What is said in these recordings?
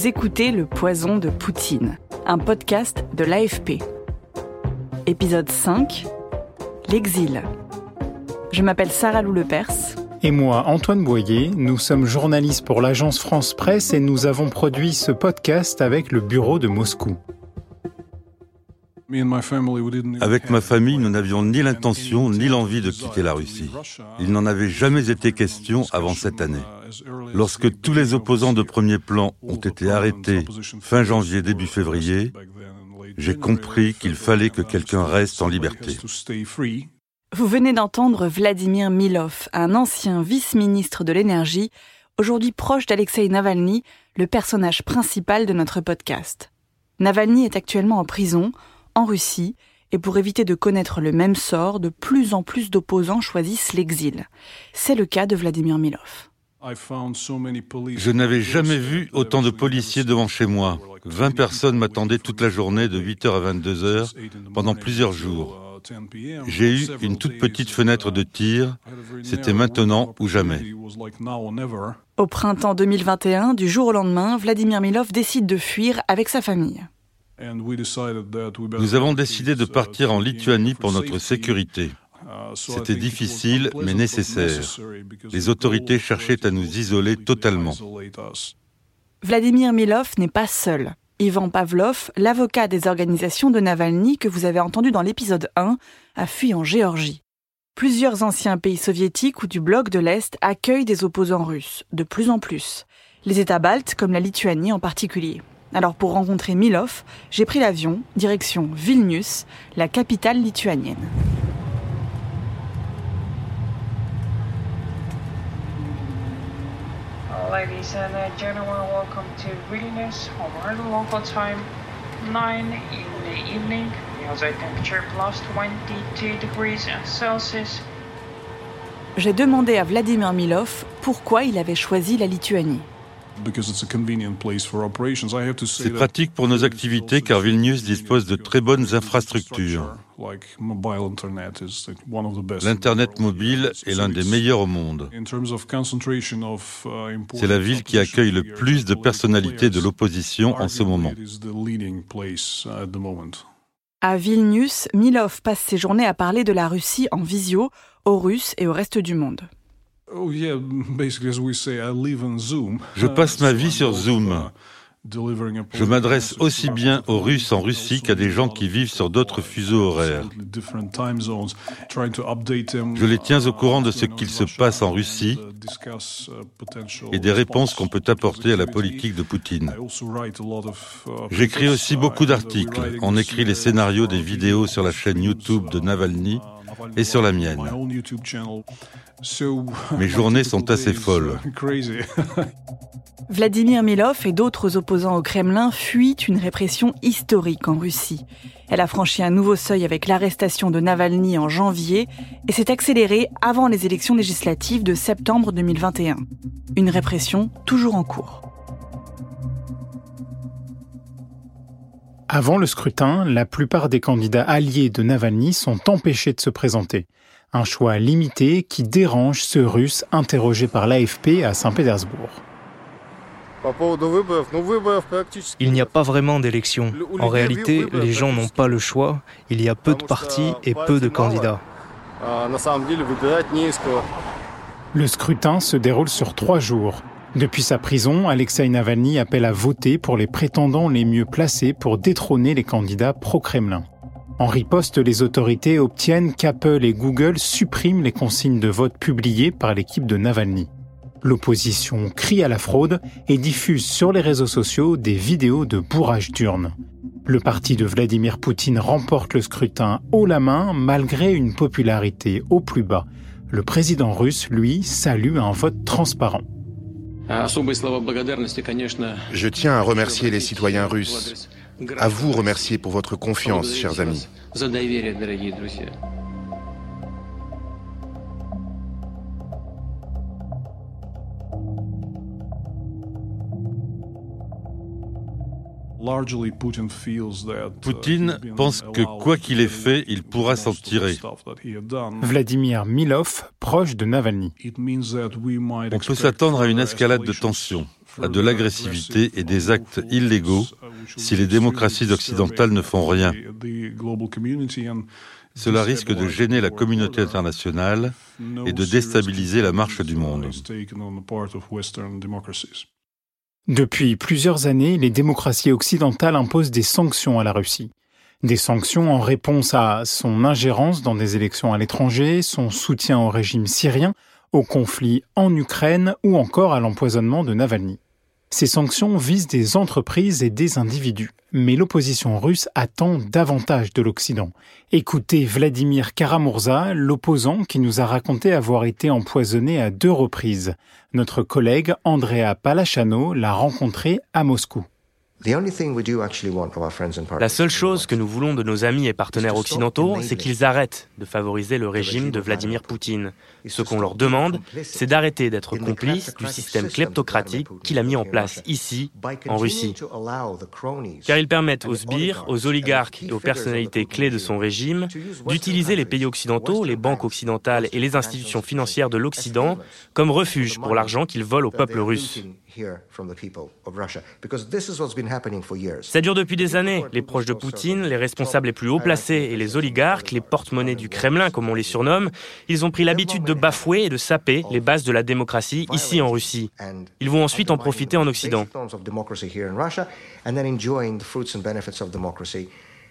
Vous écoutez Le Poison de Poutine, un podcast de l'AFP. Épisode 5 L'exil. Je m'appelle Sarah Lou Lepers. Et moi, Antoine Boyer, nous sommes journalistes pour l'agence France Presse et nous avons produit ce podcast avec le bureau de Moscou. Avec ma famille, nous n'avions ni l'intention ni l'envie de quitter la Russie. Il n'en avait jamais été question avant cette année. Lorsque tous les opposants de premier plan ont été arrêtés fin janvier, début février, j'ai compris qu'il fallait que quelqu'un reste en liberté. Vous venez d'entendre Vladimir Milov, un ancien vice-ministre de l'énergie, aujourd'hui proche d'Alexei Navalny, le personnage principal de notre podcast. Navalny est actuellement en prison, en Russie, et pour éviter de connaître le même sort, de plus en plus d'opposants choisissent l'exil. C'est le cas de Vladimir Milov. Je n'avais jamais vu autant de policiers devant chez moi. 20 personnes m'attendaient toute la journée de 8h à 22h pendant plusieurs jours. J'ai eu une toute petite fenêtre de tir. C'était maintenant ou jamais. Au printemps 2021, du jour au lendemain, Vladimir Milov décide de fuir avec sa famille. Nous avons décidé de partir en Lituanie pour notre sécurité. C'était difficile, mais nécessaire. Les autorités cherchaient à nous isoler totalement. Vladimir Milov n'est pas seul. Ivan Pavlov, l'avocat des organisations de Navalny que vous avez entendu dans l'épisode 1, a fui en Géorgie. Plusieurs anciens pays soviétiques ou du bloc de l'Est accueillent des opposants russes, de plus en plus. Les États baltes, comme la Lituanie en particulier. Alors pour rencontrer Milov, j'ai pris l'avion, direction Vilnius, la capitale lituanienne. ladies and gentlemen, welcome to Vilnius, over local time 9 in the evening. The outside temperature plus 22 degrees Celsius. J'ai demandé à Vladimir Milov pourquoi il avait choisi la Lituanie. C'est pratique pour nos activités car Vilnius dispose de très bonnes infrastructures. L'Internet mobile est l'un des meilleurs au monde. C'est la ville qui accueille le plus de personnalités de l'opposition en ce moment. À Vilnius, Milov passe ses journées à parler de la Russie en visio aux Russes et au reste du monde. Oh, Je passe ma vie sur Zoom. Je m'adresse aussi bien aux Russes en Russie qu'à des gens qui vivent sur d'autres fuseaux horaires. Je les tiens au courant de ce qu'il se passe en Russie et des réponses qu'on peut apporter à la politique de Poutine. J'écris aussi beaucoup d'articles. On écrit les scénarios des vidéos sur la chaîne YouTube de Navalny et sur la mienne. Mes journées sont assez folles. Vladimir Milov et d'autres opposants au Kremlin fuient une répression historique en Russie. Elle a franchi un nouveau seuil avec l'arrestation de Navalny en janvier et s'est accélérée avant les élections législatives de septembre 2021. Une répression toujours en cours. Avant le scrutin, la plupart des candidats alliés de Navalny sont empêchés de se présenter. Un choix limité qui dérange ce Russe interrogé par l'AFP à Saint-Pétersbourg. Il n'y a pas vraiment d'élection. En réalité, les gens n'ont pas le choix. Il y a peu de partis et peu de candidats. Le scrutin se déroule sur trois jours. Depuis sa prison, Alexei Navalny appelle à voter pour les prétendants les mieux placés pour détrôner les candidats pro-Kremlin. En riposte, les autorités obtiennent qu'Apple et Google suppriment les consignes de vote publiées par l'équipe de Navalny. L'opposition crie à la fraude et diffuse sur les réseaux sociaux des vidéos de bourrage d'urnes. Le parti de Vladimir Poutine remporte le scrutin haut la main malgré une popularité au plus bas. Le président russe, lui, salue un vote transparent. Je tiens à remercier les citoyens russes, à vous remercier pour votre confiance, chers amis. Poutine pense que quoi qu'il ait fait, il pourra s'en tirer. Vladimir Milov, proche de Navalny. On peut s'attendre à une escalade de tensions. à de l'agressivité et des actes illégaux si les démocraties occidentales ne font rien. Cela risque de gêner la communauté internationale et de déstabiliser la marche du monde. Depuis plusieurs années, les démocraties occidentales imposent des sanctions à la Russie. Des sanctions en réponse à son ingérence dans des élections à l'étranger, son soutien au régime syrien, au conflit en Ukraine ou encore à l'empoisonnement de Navalny. Ces sanctions visent des entreprises et des individus, mais l'opposition russe attend davantage de l'Occident. Écoutez Vladimir Karamurza, l'opposant qui nous a raconté avoir été empoisonné à deux reprises. Notre collègue Andrea Palachano l'a rencontré à Moscou. La seule chose que nous voulons de nos amis et partenaires occidentaux, c'est qu'ils arrêtent de favoriser le régime de Vladimir Poutine. Ce qu'on leur demande, c'est d'arrêter d'être complices du système kleptocratique qu'il a mis en place ici, en Russie. Car ils permettent aux sbires, aux oligarques et aux personnalités clés de son régime d'utiliser les pays occidentaux, les banques occidentales et les institutions financières de l'Occident comme refuge pour l'argent qu'ils volent au peuple russe. Ça dure depuis des années. Les proches de Poutine, les responsables les plus haut placés et les oligarques, les porte-monnaies du Kremlin comme on les surnomme, ils ont pris l'habitude de bafouer et de saper les bases de la démocratie ici en Russie. Ils vont ensuite en profiter en Occident.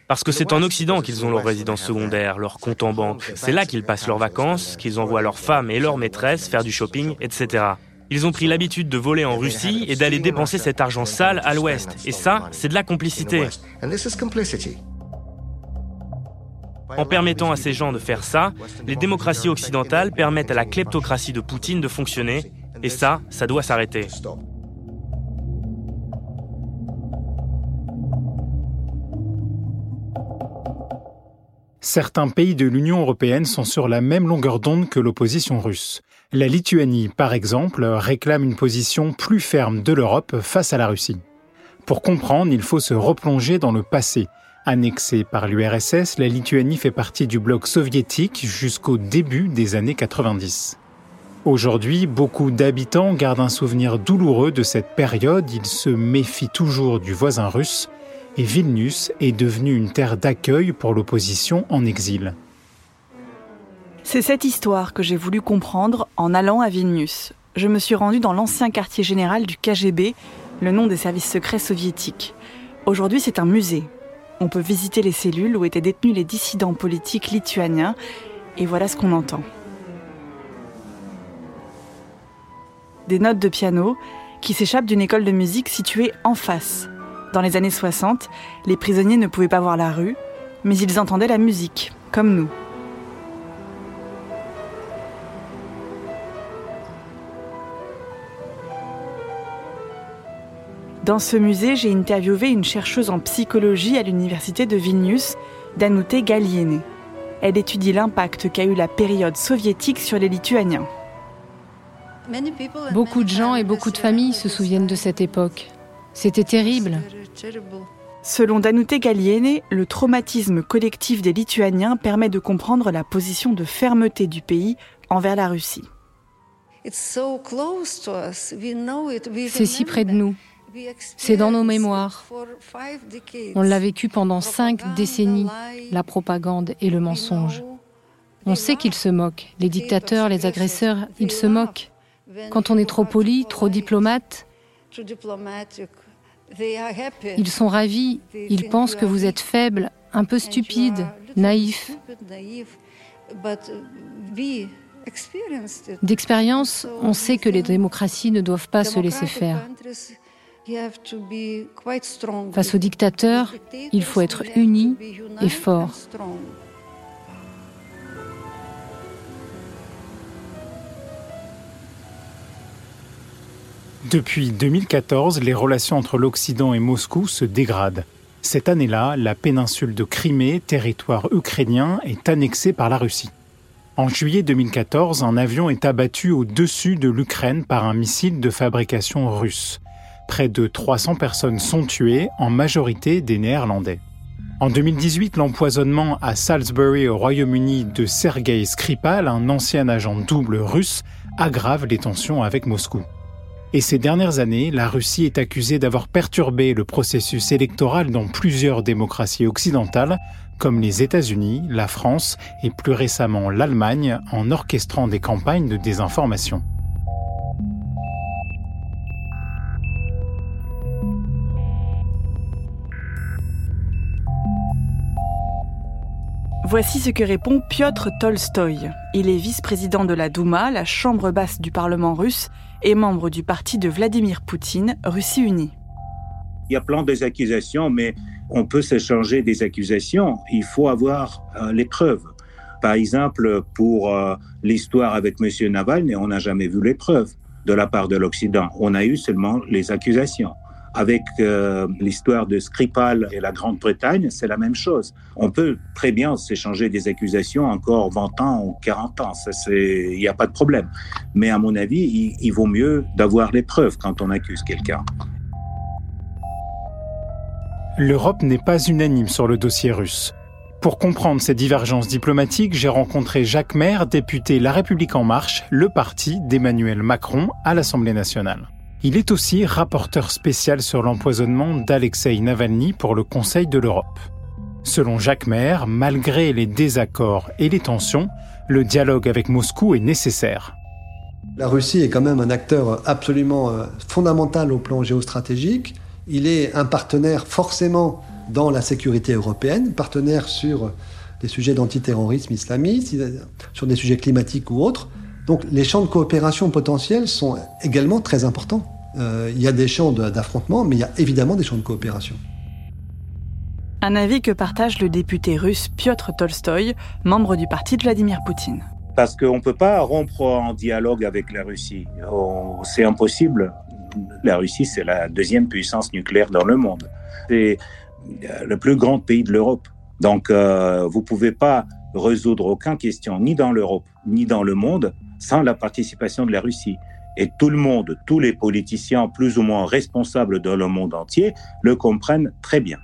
Parce que c'est en Occident qu'ils ont leur résidence secondaire, leur compte en banque. C'est là qu'ils passent leurs vacances, qu'ils envoient leurs femmes et leurs maîtresses faire du shopping, etc. Ils ont pris l'habitude de voler en Russie et d'aller dépenser cet argent sale à l'Ouest. Et ça, c'est de la complicité. En permettant à ces gens de faire ça, les démocraties occidentales permettent à la kleptocratie de Poutine de fonctionner. Et ça, ça doit s'arrêter. Certains pays de l'Union européenne sont sur la même longueur d'onde que l'opposition russe. La Lituanie, par exemple, réclame une position plus ferme de l'Europe face à la Russie. Pour comprendre, il faut se replonger dans le passé. Annexée par l'URSS, la Lituanie fait partie du bloc soviétique jusqu'au début des années 90. Aujourd'hui, beaucoup d'habitants gardent un souvenir douloureux de cette période, ils se méfient toujours du voisin russe, et Vilnius est devenue une terre d'accueil pour l'opposition en exil. C'est cette histoire que j'ai voulu comprendre en allant à Vilnius. Je me suis rendu dans l'ancien quartier général du KGB, le nom des services secrets soviétiques. Aujourd'hui, c'est un musée. On peut visiter les cellules où étaient détenus les dissidents politiques lituaniens, et voilà ce qu'on entend. Des notes de piano qui s'échappent d'une école de musique située en face. Dans les années 60, les prisonniers ne pouvaient pas voir la rue, mais ils entendaient la musique, comme nous. Dans ce musée, j'ai interviewé une chercheuse en psychologie à l'université de Vilnius, Danute Galiene. Elle étudie l'impact qu'a eu la période soviétique sur les Lituaniens. Beaucoup de gens et beaucoup de familles se souviennent de cette époque. C'était terrible. Selon Danute Galiene, le traumatisme collectif des Lituaniens permet de comprendre la position de fermeté du pays envers la Russie. C'est si près de nous. C'est dans nos mémoires. On l'a vécu pendant cinq décennies, la propagande et le mensonge. On sait qu'ils se moquent. Les dictateurs, les agresseurs, ils se moquent. Quand on est trop poli, trop diplomate, ils sont ravis. Ils pensent que vous êtes faible, un peu stupide, naïf. D'expérience, on sait que les démocraties ne doivent pas se laisser faire. Face aux dictateurs, il faut être uni et fort. Depuis 2014, les relations entre l'Occident et Moscou se dégradent. Cette année-là, la péninsule de Crimée, territoire ukrainien, est annexée par la Russie. En juillet 2014, un avion est abattu au-dessus de l'Ukraine par un missile de fabrication russe. Près de 300 personnes sont tuées, en majorité des Néerlandais. En 2018, l'empoisonnement à Salisbury au Royaume-Uni de Sergei Skripal, un ancien agent double russe, aggrave les tensions avec Moscou. Et ces dernières années, la Russie est accusée d'avoir perturbé le processus électoral dans plusieurs démocraties occidentales, comme les États-Unis, la France et plus récemment l'Allemagne, en orchestrant des campagnes de désinformation. Voici ce que répond Piotr Tolstoï. Il est vice-président de la Douma, la chambre basse du Parlement russe, et membre du parti de Vladimir Poutine, Russie Unie. Il y a plein des accusations, mais on peut s'échanger des accusations. Il faut avoir euh, les preuves. Par exemple, pour euh, l'histoire avec M. Navalny, on n'a jamais vu les preuves de la part de l'Occident. On a eu seulement les accusations. Avec euh, l'histoire de Skripal et la Grande-Bretagne, c'est la même chose. On peut très bien s'échanger des accusations encore 20 ans ou 40 ans, il n'y a pas de problème. Mais à mon avis, il, il vaut mieux d'avoir les preuves quand on accuse quelqu'un. L'Europe n'est pas unanime sur le dossier russe. Pour comprendre ces divergences diplomatiques, j'ai rencontré Jacques Maire, député La République en marche, le parti d'Emmanuel Macron à l'Assemblée nationale. Il est aussi rapporteur spécial sur l'empoisonnement d'Alexei Navalny pour le Conseil de l'Europe. Selon Jacques Maire, malgré les désaccords et les tensions, le dialogue avec Moscou est nécessaire. La Russie est quand même un acteur absolument euh, fondamental au plan géostratégique. Il est un partenaire forcément dans la sécurité européenne, partenaire sur des sujets d'antiterrorisme islamiste, sur des sujets climatiques ou autres. Donc les champs de coopération potentiels sont également très importants. Euh, il y a des champs d'affrontement, mais il y a évidemment des champs de coopération. Un avis que partage le député russe Piotr Tolstoï, membre du parti de Vladimir Poutine. Parce qu'on ne peut pas rompre en dialogue avec la Russie. Oh, c'est impossible. La Russie, c'est la deuxième puissance nucléaire dans le monde. C'est euh, le plus grand pays de l'Europe. Donc, euh, vous ne pouvez pas résoudre aucune question, ni dans l'Europe, ni dans le monde, sans la participation de la Russie. Et tout le monde, tous les politiciens plus ou moins responsables dans le monde entier le comprennent très bien.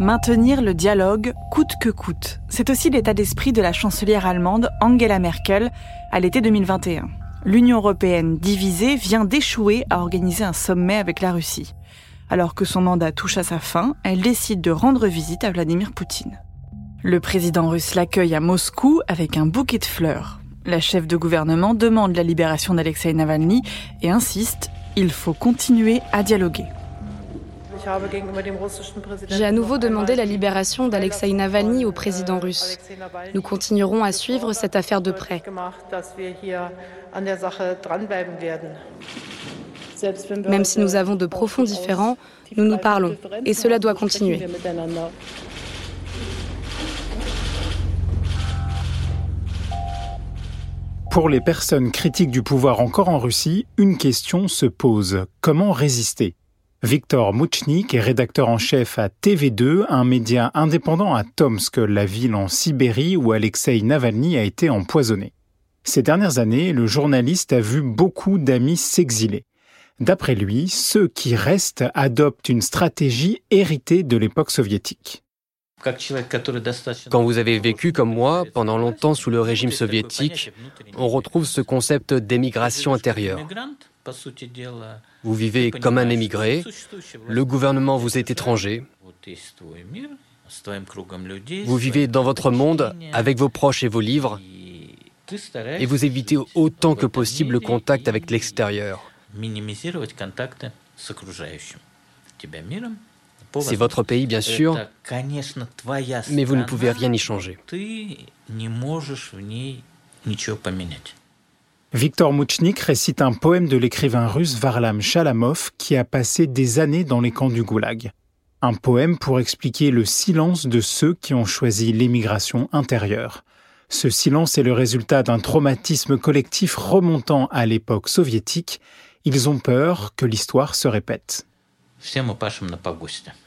Maintenir le dialogue coûte que coûte. C'est aussi l'état d'esprit de la chancelière allemande Angela Merkel à l'été 2021. L'Union européenne divisée vient d'échouer à organiser un sommet avec la Russie. Alors que son mandat touche à sa fin, elle décide de rendre visite à Vladimir Poutine. Le président russe l'accueille à Moscou avec un bouquet de fleurs. La chef de gouvernement demande la libération d'Alexei Navalny et insiste, il faut continuer à dialoguer. J'ai à nouveau demandé la libération d'Alexei Navalny au président russe. Nous continuerons à suivre cette affaire de près. Même si nous avons de profonds différends, nous nous parlons et cela doit continuer. Pour les personnes critiques du pouvoir encore en Russie, une question se pose. Comment résister? Victor Mouchnik est rédacteur en chef à TV2, un média indépendant à Tomsk, la ville en Sibérie où Alexei Navalny a été empoisonné. Ces dernières années, le journaliste a vu beaucoup d'amis s'exiler. D'après lui, ceux qui restent adoptent une stratégie héritée de l'époque soviétique. Quand vous avez vécu comme moi pendant longtemps sous le régime soviétique, on retrouve ce concept d'émigration intérieure. Vous vivez comme un émigré, le gouvernement vous est étranger, vous vivez dans votre monde avec vos proches et vos livres, et vous évitez autant que possible le contact avec l'extérieur. C'est votre pays, bien sûr, mais vous ne pouvez rien y changer. Victor Mouchnik récite un poème de l'écrivain russe Varlam Shalamov qui a passé des années dans les camps du Goulag. Un poème pour expliquer le silence de ceux qui ont choisi l'émigration intérieure. Ce silence est le résultat d'un traumatisme collectif remontant à l'époque soviétique. Ils ont peur que l'histoire se répète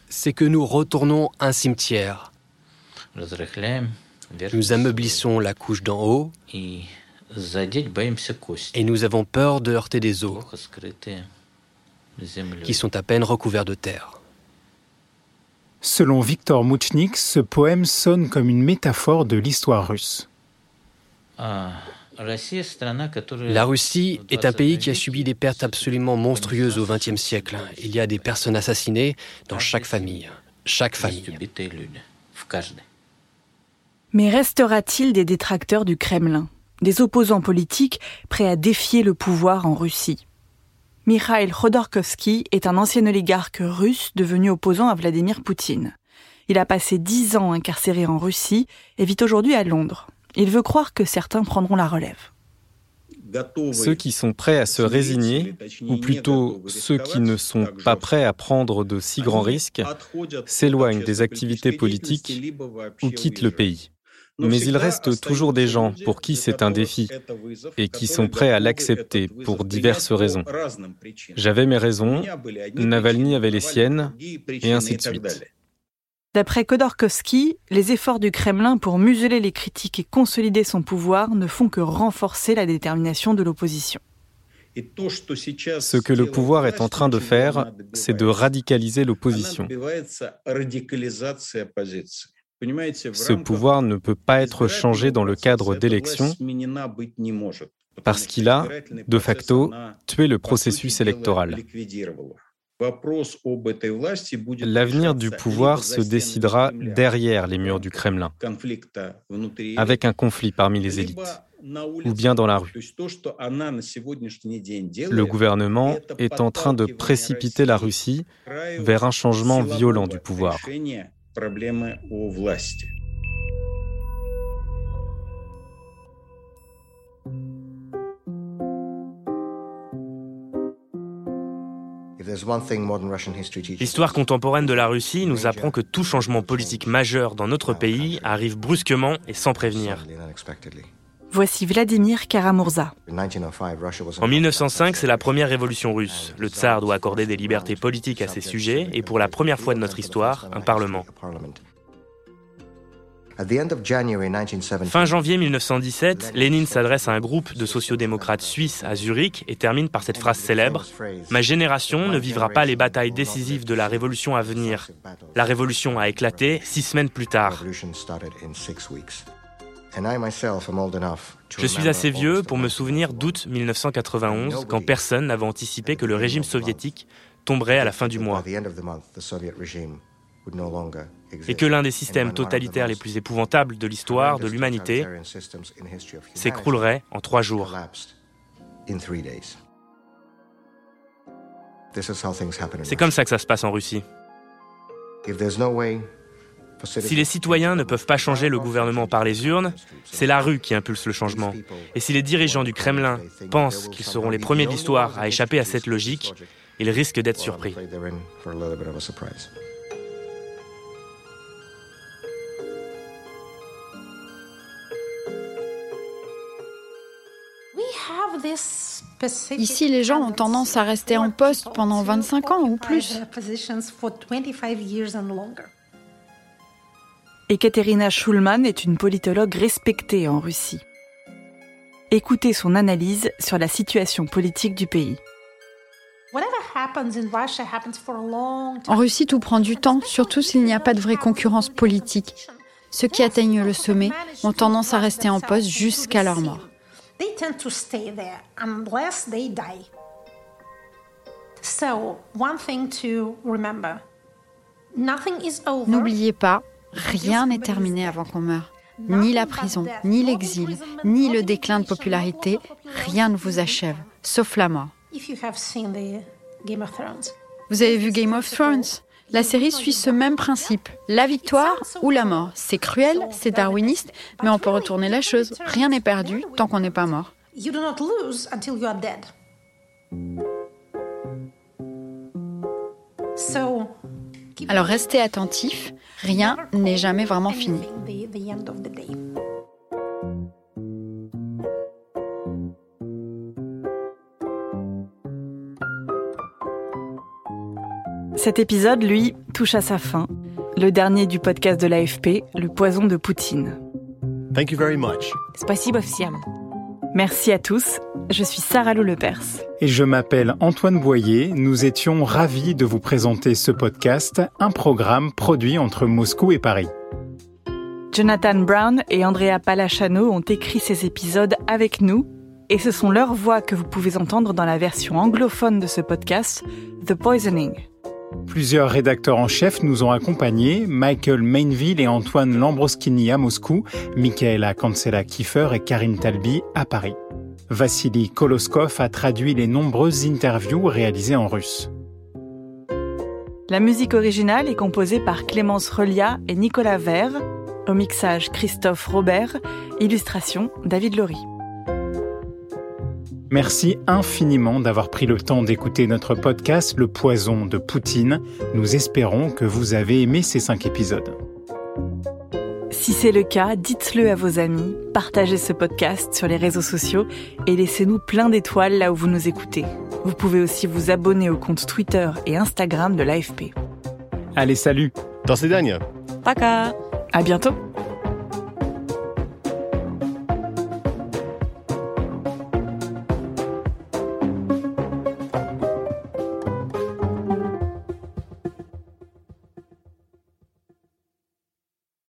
c'est que nous retournons un cimetière. Nous ameublissons la couche d'en haut et nous avons peur de heurter des os qui sont à peine recouverts de terre. Selon Victor Mouchnik, ce poème sonne comme une métaphore de l'histoire russe. La Russie est un pays qui a subi des pertes absolument monstrueuses au XXe siècle. Il y a des personnes assassinées dans chaque famille. Chaque famille. Mais restera-t-il des détracteurs du Kremlin, des opposants politiques prêts à défier le pouvoir en Russie? Mikhail Khodorkovsky est un ancien oligarque russe devenu opposant à Vladimir Poutine. Il a passé dix ans incarcéré en Russie et vit aujourd'hui à Londres. Il veut croire que certains prendront la relève. Ceux qui sont prêts à se résigner, ou plutôt ceux qui ne sont pas prêts à prendre de si grands risques, s'éloignent des activités politiques ou quittent le pays. Mais il reste toujours des gens pour qui c'est un défi et qui sont prêts à l'accepter pour diverses raisons. J'avais mes raisons, Navalny avait les siennes, et ainsi de suite. D'après Khodorkovsky, les efforts du Kremlin pour museler les critiques et consolider son pouvoir ne font que renforcer la détermination de l'opposition. Ce que le pouvoir est en train de faire, c'est de radicaliser l'opposition. Ce pouvoir ne peut pas être changé dans le cadre d'élections parce qu'il a, de facto, tué le processus électoral. L'avenir du pouvoir se décidera derrière les murs du Kremlin, avec un conflit parmi les élites, ou bien dans la rue. Le gouvernement est en train de précipiter la Russie vers un changement violent du pouvoir. L'histoire contemporaine de la Russie nous apprend que tout changement politique majeur dans notre pays arrive brusquement et sans prévenir. Voici Vladimir Karamurza. En 1905, c'est la première révolution russe. Le tsar doit accorder des libertés politiques à ses sujets et pour la première fois de notre histoire, un parlement. Fin janvier 1917, Lénine s'adresse à un groupe de sociodémocrates suisses à Zurich et termine par cette phrase célèbre Ma génération ne vivra pas les batailles décisives de la révolution à venir. La révolution a éclaté six semaines plus tard. Je suis assez vieux pour me souvenir d'août 1991, quand personne n'avait anticipé que le régime soviétique tomberait à la fin du mois et que l'un des systèmes totalitaires les plus épouvantables de l'histoire de l'humanité s'écroulerait en trois jours. C'est comme ça que ça se passe en Russie. Si les citoyens ne peuvent pas changer le gouvernement par les urnes, c'est la rue qui impulse le changement. Et si les dirigeants du Kremlin pensent qu'ils seront les premiers de l'histoire à échapper à cette logique, ils risquent d'être surpris. Ici, les gens ont tendance à rester en poste pendant 25 ans ou plus. Ekaterina Schulman est une politologue respectée en Russie. Écoutez son analyse sur la situation politique du pays. En Russie, tout prend du temps, surtout s'il n'y a pas de vraie concurrence politique. Ceux qui atteignent le sommet ont tendance à rester en poste jusqu'à leur mort. They tend to stay there unless they die. So, one thing to remember. Nothing is over. N'oubliez pas, rien n'est terminé avant qu'on meure. Ni la prison, ni l'exil, ni le déclin de popularité, rien ne vous achève, sauf la mort. Vous avez vu Game of Thrones? La série suit ce même principe, la victoire ou la mort. C'est cruel, c'est darwiniste, mais on peut retourner la chose. Rien n'est perdu tant qu'on n'est pas mort. Alors restez attentifs, rien n'est jamais vraiment fini. Cet épisode, lui, touche à sa fin. Le dernier du podcast de l'AFP, Le poison de Poutine. Thank you very much. Merci à tous. Je suis Sarah Lou Lepers. Et je m'appelle Antoine Boyer. Nous étions ravis de vous présenter ce podcast, un programme produit entre Moscou et Paris. Jonathan Brown et Andrea Palachano ont écrit ces épisodes avec nous et ce sont leurs voix que vous pouvez entendre dans la version anglophone de ce podcast, The Poisoning. Plusieurs rédacteurs en chef nous ont accompagnés, Michael Mainville et Antoine Lambroschini à Moscou, Michaela Kansela-Kiefer et Karine Talbi à Paris. Vassili Koloskov a traduit les nombreuses interviews réalisées en russe. La musique originale est composée par Clémence Relia et Nicolas Vert, au mixage Christophe Robert, illustration David Laurie. Merci infiniment d'avoir pris le temps d'écouter notre podcast Le poison de Poutine. Nous espérons que vous avez aimé ces cinq épisodes. Si c'est le cas, dites-le à vos amis, partagez ce podcast sur les réseaux sociaux et laissez-nous plein d'étoiles là où vous nous écoutez. Vous pouvez aussi vous abonner au compte Twitter et Instagram de l'AFP. Allez, salut Dans ces derniers. Пока À bientôt